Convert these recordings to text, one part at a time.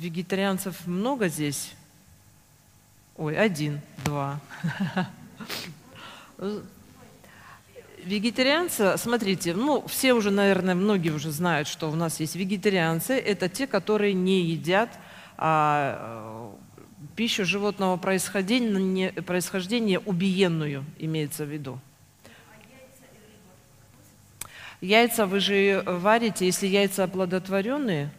вегетарианцев много здесь? Ой, один, два. Вегетарианцы, смотрите, ну, все уже, наверное, многие уже знают, что у нас есть вегетарианцы. Это те, которые не едят а, пищу животного происхождения, происхождения убиенную, имеется в виду. Яйца вы же варите, если яйца оплодотворенные,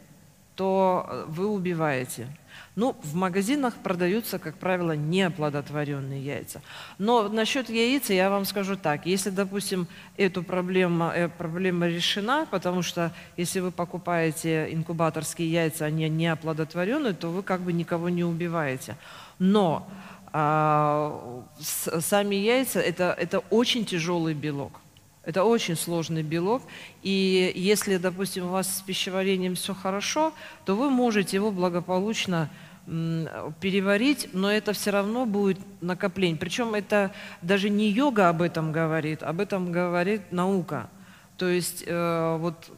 то вы убиваете. Ну, в магазинах продаются, как правило, неоплодотворенные яйца. Но насчет яиц я вам скажу так. Если, допустим, эту проблему, э, проблема решена, потому что если вы покупаете инкубаторские яйца, они неоплодотворенные, то вы как бы никого не убиваете. Но а, с, сами яйца это, это очень тяжелый белок. Это очень сложный белок, и если, допустим, у вас с пищеварением все хорошо, то вы можете его благополучно переварить, но это все равно будет накопление. Причем это даже не йога об этом говорит, об этом говорит наука. То есть э, вот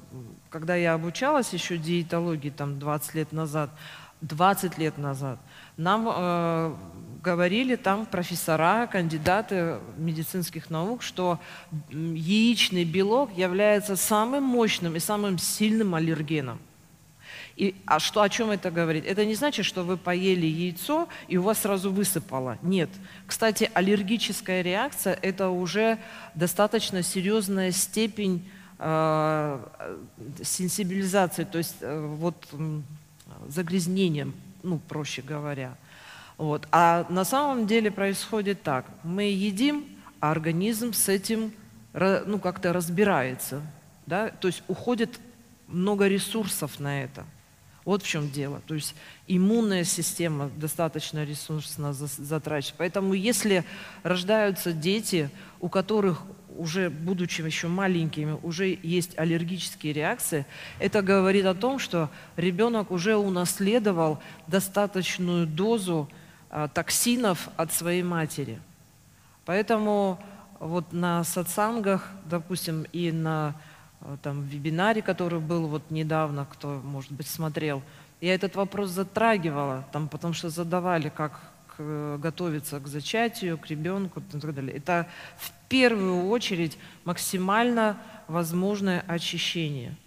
когда я обучалась еще диетологии там 20 лет назад, 20 лет назад, нам э, говорили там профессора, кандидаты медицинских наук, что яичный белок является самым мощным и самым сильным аллергеном. И, а что, о чем это говорит? Это не значит, что вы поели яйцо и у вас сразу высыпало. Нет. Кстати, аллергическая реакция – это уже достаточно серьезная степень э, сенсибилизации, то есть э, вот загрязнением, ну, проще говоря. Вот. А на самом деле происходит так. Мы едим, а организм с этим ну, как-то разбирается. Да? То есть уходит много ресурсов на это. Вот в чем дело. То есть иммунная система достаточно ресурсно затрачивает. Поэтому если рождаются дети, у которых уже будучи еще маленькими, уже есть аллергические реакции, это говорит о том, что ребенок уже унаследовал достаточную дозу токсинов от своей матери. Поэтому вот на сатсангах, допустим, и на а, там, вебинаре, который был вот недавно, кто, может быть, смотрел, я этот вопрос затрагивала, там, потому что задавали, как готовиться к зачатию, к ребенку и так далее. Это в первую очередь максимально возможное очищение –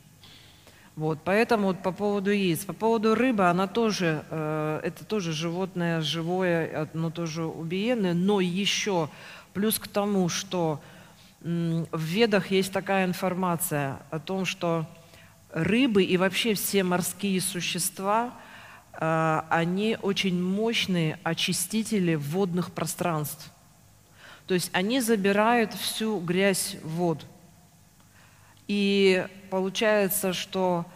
вот, поэтому вот по поводу яиц. По поводу рыбы, она тоже, э, это тоже животное живое, оно тоже убиенное, но еще плюс к тому, что в ведах есть такая информация о том, что рыбы и вообще все морские существа, э, они очень мощные очистители водных пространств. То есть они забирают всю грязь в воду. И получается, что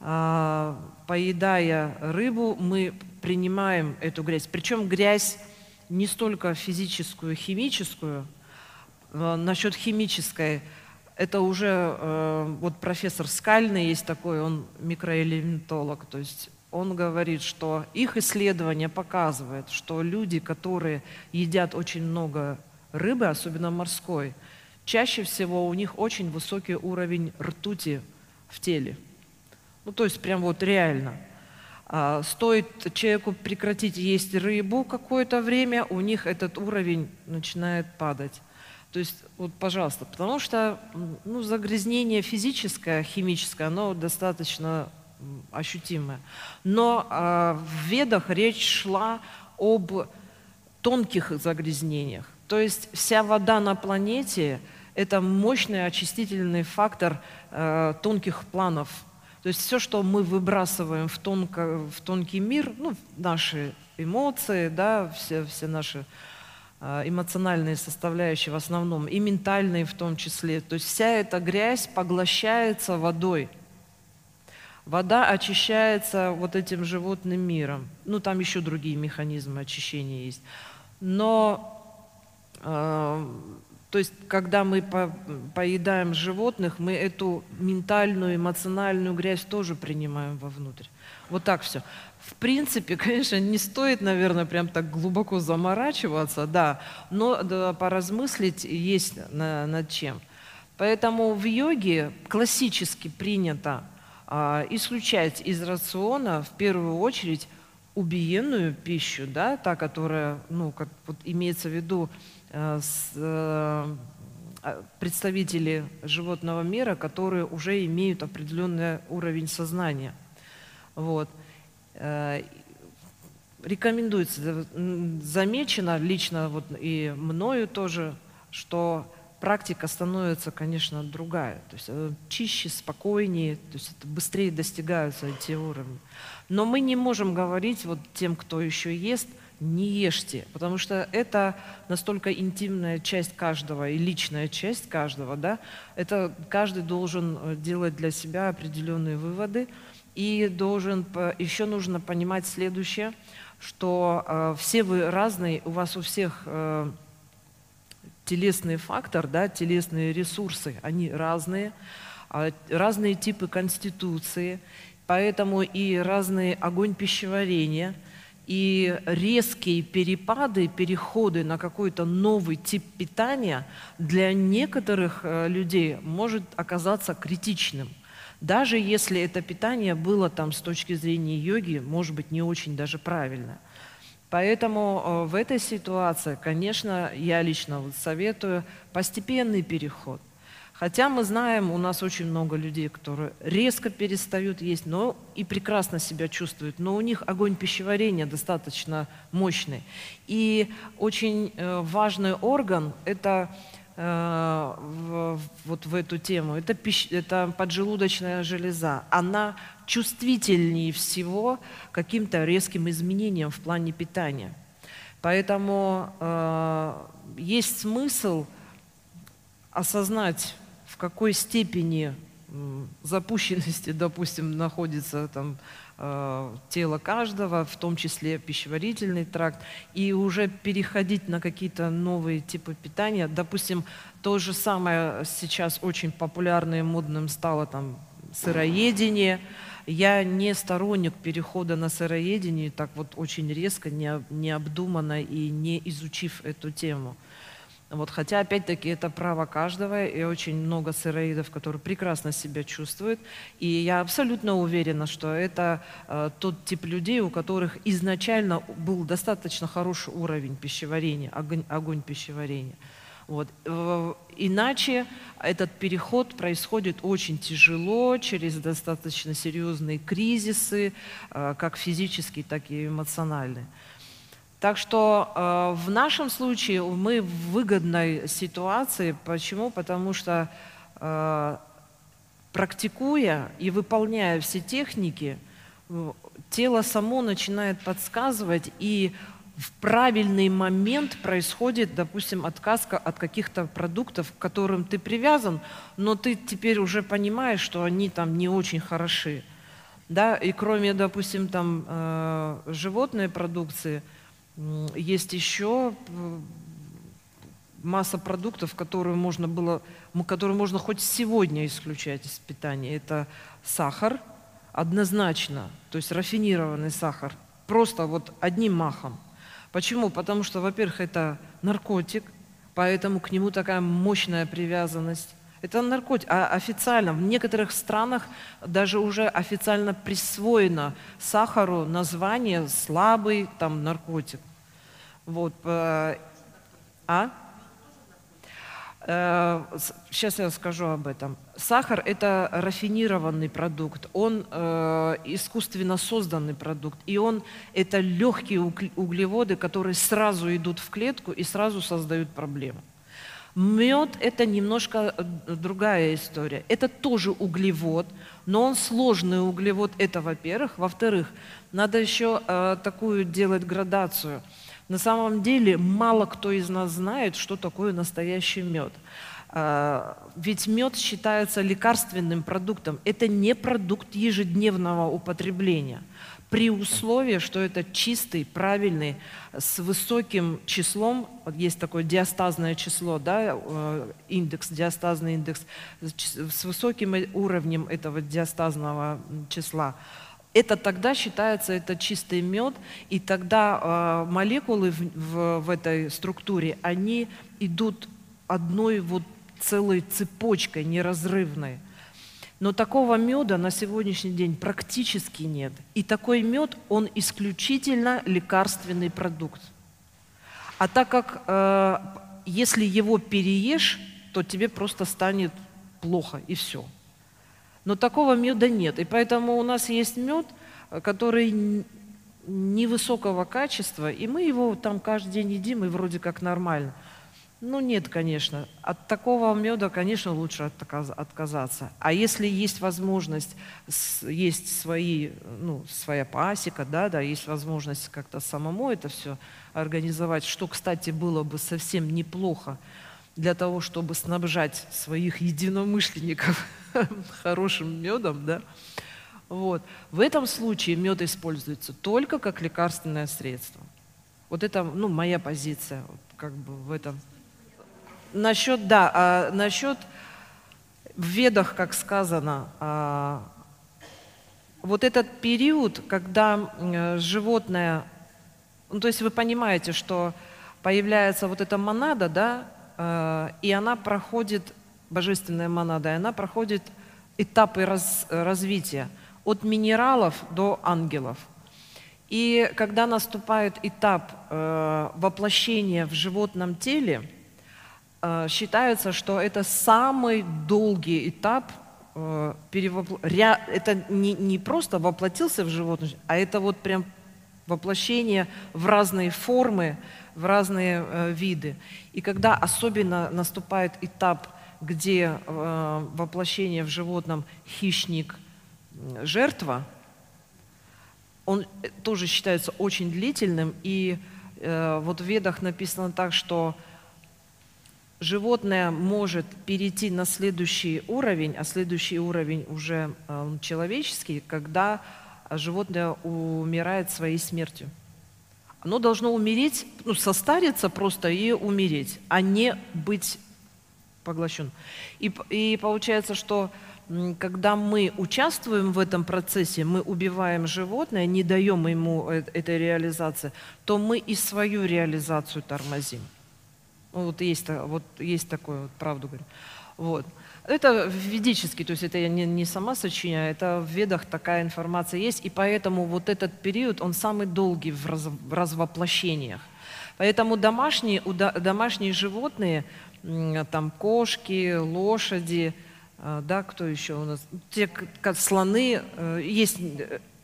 э, поедая рыбу, мы принимаем эту грязь. Причем грязь не столько физическую, химическую. Э, насчет химической, это уже э, вот профессор Скальный есть такой, он микроэлементолог, то есть он говорит, что их исследование показывает, что люди, которые едят очень много рыбы, особенно морской, чаще всего у них очень высокий уровень ртути в теле. Ну, то есть прям вот реально. А, стоит человеку прекратить есть рыбу какое-то время, у них этот уровень начинает падать. То есть, вот, пожалуйста, потому что ну, загрязнение физическое, химическое, оно достаточно ощутимое. Но а, в ведах речь шла об тонких загрязнениях. То есть вся вода на планете – это мощный очистительный фактор э, тонких планов. То есть все, что мы выбрасываем в, тонко, в тонкий мир, ну, наши эмоции, да, все, все наши э, эмоциональные составляющие в основном, и ментальные в том числе. То есть вся эта грязь поглощается водой. Вода очищается вот этим животным миром. Ну, там еще другие механизмы очищения есть. Но то есть, когда мы по, поедаем животных, мы эту ментальную, эмоциональную грязь тоже принимаем вовнутрь. Вот так все. В принципе, конечно, не стоит, наверное, прям так глубоко заморачиваться, да, но да, поразмыслить есть на, над чем. Поэтому в йоге классически принято а, исключать из рациона в первую очередь убиенную пищу, да, та, которая, ну, как вот имеется в виду представители животного мира, которые уже имеют определенный уровень сознания. Вот. Э, рекомендуется, замечено лично вот и мною тоже, что практика становится, конечно, другая. То есть э, чище, спокойнее, то есть это быстрее достигаются эти уровни. Но мы не можем говорить вот тем, кто еще ест, не ешьте, потому что это настолько интимная часть каждого и личная часть каждого, да, это каждый должен э, делать для себя определенные выводы и должен, еще нужно понимать следующее, что э, все вы разные, у вас у всех э, телесный фактор, да, телесные ресурсы, они разные, а, разные типы конституции, поэтому и разный огонь пищеварения, и резкие перепады, переходы на какой-то новый тип питания для некоторых э, людей может оказаться критичным. Даже если это питание было там с точки зрения йоги, может быть, не очень даже правильно – Поэтому э, в этой ситуации, конечно, я лично советую постепенный переход. Хотя мы знаем, у нас очень много людей, которые резко перестают есть, но и прекрасно себя чувствуют, но у них огонь пищеварения достаточно мощный. И очень э, важный орган – это Э, вот в эту тему, это, пищ, это поджелудочная железа. Она чувствительнее всего каким-то резким изменениям в плане питания. Поэтому э, есть смысл осознать, какой степени запущенности, допустим, находится там э, тело каждого, в том числе пищеварительный тракт, и уже переходить на какие-то новые типы питания. Допустим, то же самое сейчас очень популярным и модным стало там сыроедение. Я не сторонник перехода на сыроедение так вот очень резко, необдуманно и не изучив эту тему. Вот, хотя, опять-таки, это право каждого, и очень много сыроидов, которые прекрасно себя чувствуют. И я абсолютно уверена, что это э, тот тип людей, у которых изначально был достаточно хороший уровень пищеварения, огонь, огонь пищеварения. Вот. Иначе этот переход происходит очень тяжело, через достаточно серьезные кризисы, э, как физические, так и эмоциональные. Так что э, в нашем случае мы в выгодной ситуации. Почему? Потому что э, практикуя и выполняя все техники, э, тело само начинает подсказывать, и в правильный момент происходит, допустим, отказ от каких-то продуктов, к которым ты привязан, но ты теперь уже понимаешь, что они там не очень хороши. Да? И кроме, допустим, там, э, животной продукции – есть еще масса продуктов, которые можно было, которые можно хоть сегодня исключать из питания. Это сахар, однозначно, то есть рафинированный сахар, просто вот одним махом. Почему? Потому что, во-первых, это наркотик, поэтому к нему такая мощная привязанность. Это наркотик. А официально в некоторых странах даже уже официально присвоено сахару название слабый там наркотик. Вот. Э, а? Сейчас э, я скажу об этом. Сахар – это рафинированный продукт, он э, искусственно созданный продукт, и он – это легкие углеводы, которые сразу идут в клетку и сразу создают проблему. Мед – это немножко э, другая история. Это тоже углевод, но он сложный углевод. Это, во-первых. Во-вторых, надо еще э, такую делать градацию. На самом деле мало кто из нас знает, что такое настоящий мед. Э, ведь мед считается лекарственным продуктом. Это не продукт ежедневного употребления – при условии, что это чистый, правильный, с высоким числом, вот есть такое диастазное число, да, э, индекс, диастазный индекс, с высоким уровнем этого диастазного числа, это тогда считается это чистый мед, и тогда э, молекулы в, в, в этой структуре, они идут одной вот целой цепочкой неразрывной. Но такого меда на сегодняшний день практически нет. И такой мед, он исключительно лекарственный продукт. А так как э, если его переешь, то тебе просто станет плохо и все. Но такого меда нет. И поэтому у нас есть мед, который невысокого качества, и мы его там каждый день едим, и вроде как нормально. Ну нет, конечно. От такого меда, конечно, лучше отказаться. А если есть возможность, есть свои, ну, своя пасека, да, да, есть возможность как-то самому это все организовать, что, кстати, было бы совсем неплохо для того, чтобы снабжать своих единомышленников хорошим медом, да, вот. В этом случае мед используется только как лекарственное средство. Вот это, ну, моя позиция, как бы в этом Насчет, да, а, насчет в ведах, как сказано, а, вот этот период, когда животное, ну, то есть вы понимаете, что появляется вот эта монада, да, а, и она проходит, божественная монада, и она проходит этапы раз, развития от минералов до ангелов. И когда наступает этап э, воплощения в животном теле, считается, что это самый долгий этап э, перевопл... это не, не просто воплотился в животное, а это вот прям воплощение в разные формы, в разные э, виды. И когда особенно наступает этап, где э, воплощение в животном хищник, жертва, он э, тоже считается очень длительным. И э, вот в ведах написано так, что животное может перейти на следующий уровень, а следующий уровень уже э, человеческий, когда животное умирает своей смертью. Оно должно умереть, ну, состариться просто и умереть, а не быть поглощен. И, и получается, что когда мы участвуем в этом процессе, мы убиваем животное, не даем ему э, этой реализации, то мы и свою реализацию тормозим. Ну, вот есть, вот есть такое, вот, правду говорю. Вот. Это ведически, то есть это я не, не сама сочиняю, это в ведах такая информация есть, и поэтому вот этот период, он самый долгий в, раз, в развоплощениях. Поэтому домашние, домашние животные, там кошки, лошади, а, да, кто еще у нас, те, как слоны, э, есть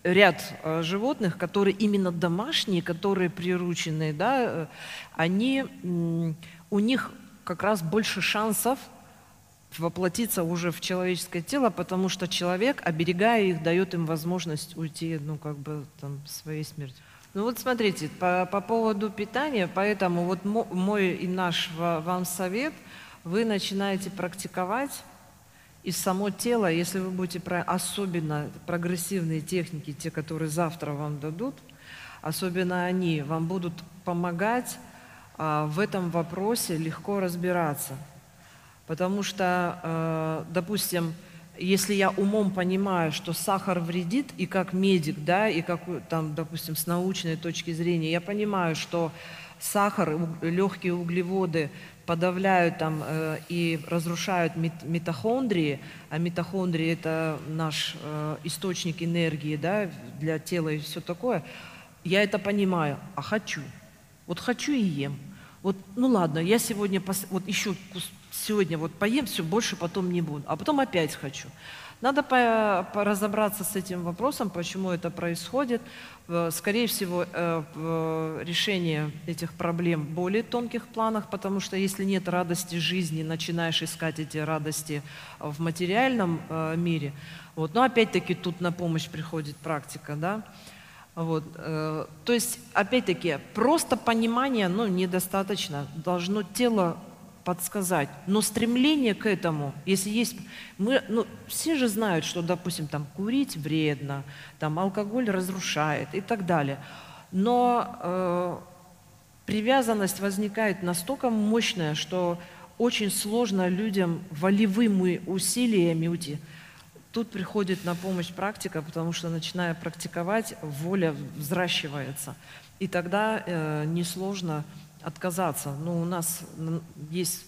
ряд э, животных, которые именно домашние, которые прирученные, да, э, они у них как раз больше шансов воплотиться уже в человеческое тело, потому что человек, оберегая их, дает им возможность уйти, ну, как бы, там, своей смертью. Ну вот смотрите, по, по поводу питания, поэтому вот мой и наш вам совет, вы начинаете практиковать, и само тело, если вы будете, про, особенно прогрессивные техники, те, которые завтра вам дадут, особенно они вам будут помогать в этом вопросе легко разбираться. Потому что, а, допустим, если я умом понимаю, что сахар вредит, и как медик, да, и как, там, допустим, с научной точки зрения, я понимаю, что сахар, легкие углеводы подавляют там э, и разрушают митохондрии, а митохондрии это наш э, источник энергии, да, для тела и все такое, я это понимаю, а хочу. Вот хочу и ем. Вот, ну ладно, я сегодня, вот еще сегодня вот поем, все, больше потом не буду, а потом опять хочу. Надо по, по разобраться с этим вопросом, почему это происходит. Скорее всего, э, решение этих проблем в более тонких планах, потому что если нет радости жизни, начинаешь искать эти радости в материальном э, мире. Вот. Но опять-таки тут на помощь приходит практика. Да? Вот. Э, то есть, опять-таки, просто понимание ну, недостаточно. Должно тело подсказать. Но стремление к этому, если есть... Мы, ну, все же знают, что, допустим, там, курить вредно, там, алкоголь разрушает и так далее. Но э, привязанность возникает настолько мощная, что очень сложно людям волевыми усилиями уйти. Тут приходит на помощь практика, потому что, начиная практиковать, воля взращивается. И тогда э, несложно отказаться. Ну, у нас есть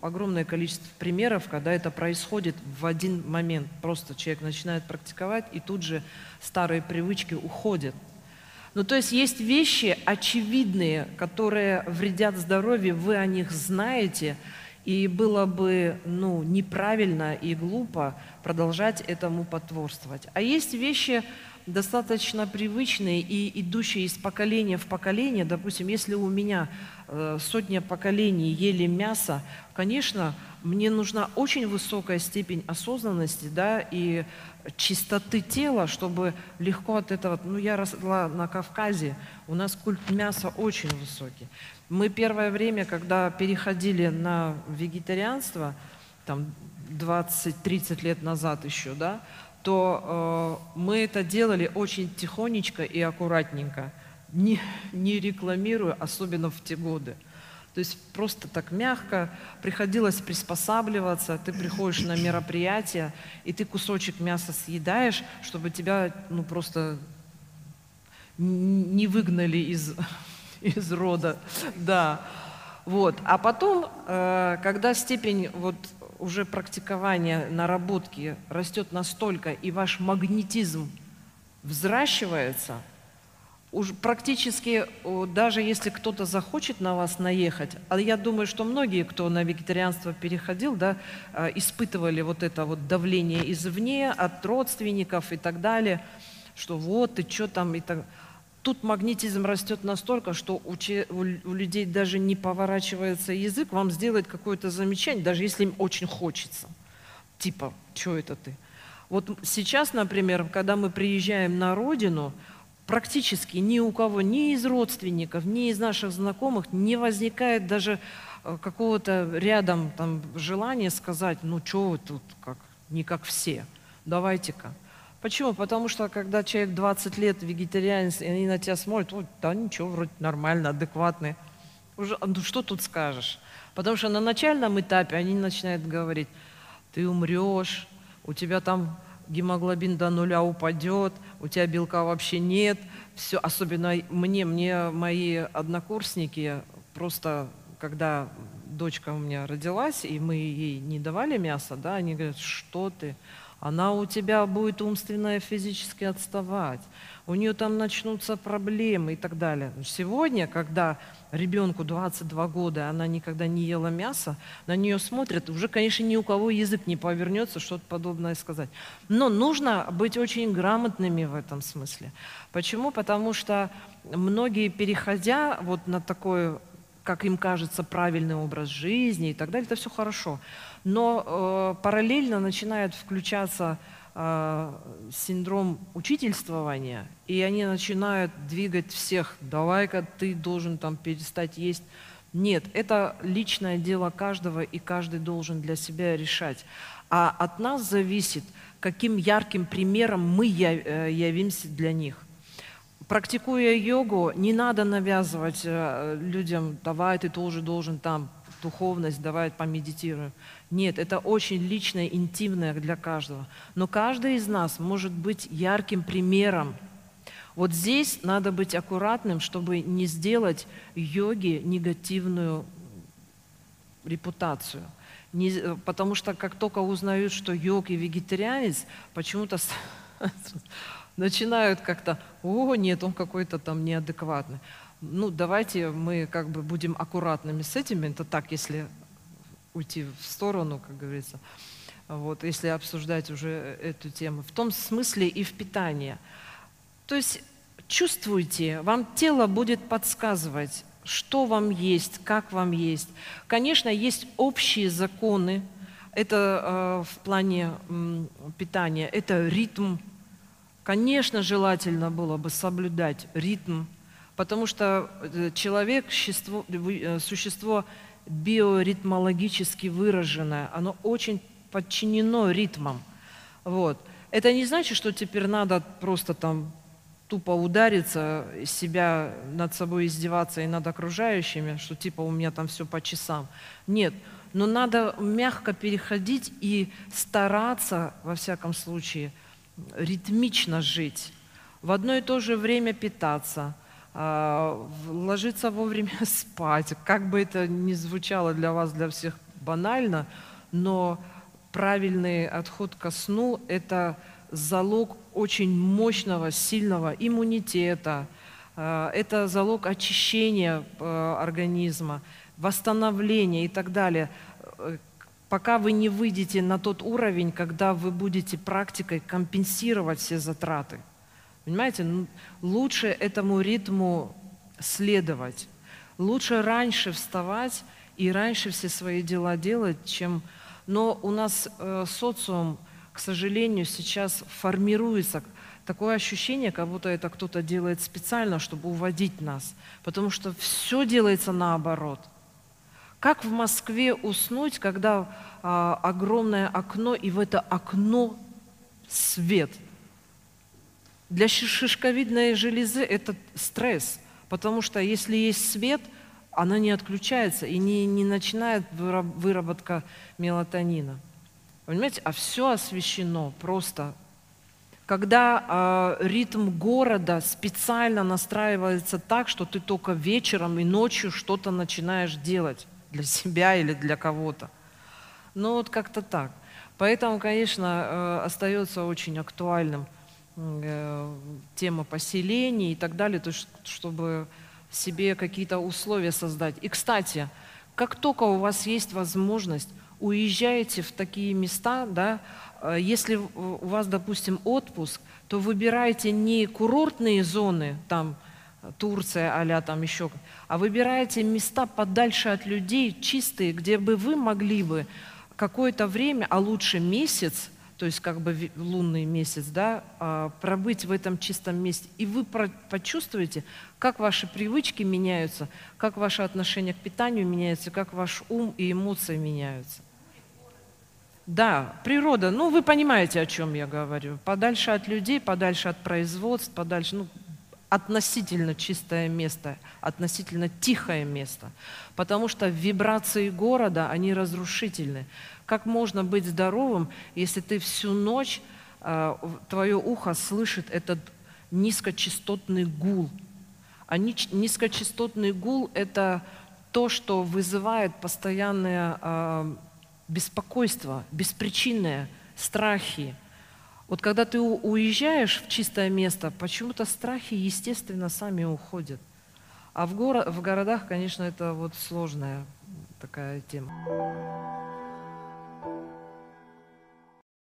огромное количество примеров, когда это происходит в один момент. Просто человек начинает практиковать, и тут же старые привычки уходят. Ну, то есть есть вещи очевидные, которые вредят здоровью, вы о них знаете, и было бы ну, неправильно и глупо продолжать этому потворствовать. А есть вещи достаточно привычные и идущие из поколения в поколение. Допустим, если у меня э, сотня поколений ели мясо, конечно, мне нужна очень высокая степень осознанности да, и чистоты тела, чтобы легко от этого... Ну, я росла на Кавказе, у нас культ мяса очень высокий. Мы первое время, когда переходили на вегетарианство, там 20-30 лет назад еще, да, то э, мы это делали очень тихонечко и аккуратненько, не, не рекламируя, особенно в те годы. То есть просто так мягко приходилось приспосабливаться, ты приходишь на мероприятие, и ты кусочек мяса съедаешь, чтобы тебя ну, просто не выгнали из, из рода. Да. Вот. А потом, э, когда степень вот уже практикования, наработки растет настолько, и ваш магнетизм взращивается – уж практически, даже если кто-то захочет на вас наехать, а я думаю, что многие, кто на вегетарианство переходил, да, а, испытывали вот это вот давление извне, от родственников и так далее, что вот, ты что там, и так Тут магнетизм растет настолько, что у, у людей даже не поворачивается язык вам сделать какое-то замечание, даже если им очень хочется. Типа, что это ты? Вот сейчас, например, когда мы приезжаем на родину, практически ни у кого, ни из родственников, ни из наших знакомых не возникает даже э, какого-то рядом там, желания сказать, ну что вы тут, как, не как все, давайте-ка. Почему? Потому что когда человек 20 лет вегетарианец, и они на тебя смотрят, вот, да ничего, вроде нормально, адекватный. Уже, ну что тут скажешь? Потому что на начальном этапе они начинают говорить, ты умрешь, у тебя там гемоглобин до нуля упадет, у тебя белка вообще нет. Все, особенно мне, мне мои однокурсники просто, когда дочка у меня родилась, и мы ей не давали мясо, да, они говорят, что ты, она у тебя будет умственно и физически отставать, у нее там начнутся проблемы и так далее. Сегодня, когда ребенку 22 года, она никогда не ела мясо, на нее смотрят, уже, конечно, ни у кого язык не повернется что-то подобное сказать. Но нужно быть очень грамотными в этом смысле. Почему? Потому что многие, переходя вот на такой, как им кажется, правильный образ жизни и так далее, это все хорошо. Но э, параллельно начинают включаться синдром учительствования, и они начинают двигать всех. Давай-ка ты должен там перестать есть. Нет, это личное дело каждого, и каждый должен для себя решать. А от нас зависит, каким ярким примером мы э, явимся для них. Практикуя йогу, не надо навязывать э, людям, давай, ты тоже должен там духовность, давай помедитируем. Нет, это очень личное, интимное для каждого. Но каждый из нас может быть ярким примером. Вот здесь надо быть аккуратным, чтобы не сделать йоге негативную репутацию. Не, потому что как только узнают, что йог и вегетарианец, почему-то начинают как-то, о, нет, он какой-то там неадекватный. Ну, давайте мы как бы будем аккуратными с этим. Это так, если уйти в сторону, как говорится, вот, если обсуждать уже эту тему. В том смысле и в питании. То есть чувствуйте, вам тело будет подсказывать, что вам есть, как вам есть. Конечно, есть общие законы, это э, в плане э, питания, это ритм. Конечно, желательно было бы соблюдать ритм, потому что э, человек существо, э, существо биоритмологически выраженное, оно очень подчинено ритмам. Вот. Это не значит, что теперь надо просто там тупо удариться, себя над собой издеваться и над окружающими, что типа у меня там все по часам. Нет, но надо мягко переходить и стараться, во всяком случае, ритмично жить, в одно и то же время питаться – ложиться вовремя спать, как бы это ни звучало для вас, для всех банально, но правильный отход ко сну – это залог очень мощного, сильного иммунитета, э, это залог очищения э, организма, восстановления и так далее. Э, пока вы не выйдете на тот уровень, когда вы будете практикой компенсировать все затраты. Понимаете, лучше этому ритму следовать. Лучше раньше вставать и раньше все свои дела делать, чем... Но у нас э, социум, к сожалению, сейчас формируется такое ощущение, как будто это кто-то делает специально, чтобы уводить нас. Потому что все делается наоборот. Как в Москве уснуть, когда а, огромное окно, и в это окно свет? Для шишковидной железы это стресс, потому что если есть свет – она не отключается и не, не начинает выработка мелатонина. Понимаете, а все освещено просто. Когда э, ритм города специально настраивается так, что ты только вечером и ночью что-то начинаешь делать для себя или для кого-то. Ну вот как-то так. Поэтому, конечно, э, остается очень актуальным тема поселений и так далее, то есть, чтобы себе какие-то условия создать. И, кстати, как только у вас есть возможность, уезжаете в такие места, да, э, если у вас, допустим, отпуск, то выбирайте не курортные зоны, там Турция, а там еще, а выбирайте места подальше от людей, чистые, где бы вы могли бы какое-то время, а лучше месяц, то есть как бы лунный месяц, да, а, пробыть в этом чистом месте. И вы почувствуете, как ваши привычки меняются, как ваше отношение к питанию меняется, как ваш ум и эмоции меняются. Да, природа, ну вы понимаете, о чем я говорю. Подальше от людей, подальше от производств, подальше, ну, относительно чистое место, относительно тихое место. Потому что вибрации города, они разрушительны. Как можно быть здоровым, если ты всю ночь, э, твое ухо слышит этот низкочастотный гул? А низкочастотный гул – это то, что вызывает постоянное э, беспокойство, беспричинное, страхи. Вот когда ты уезжаешь в чистое место, почему-то страхи, естественно, сами уходят. А в, горо в городах, конечно, это вот сложная такая тема.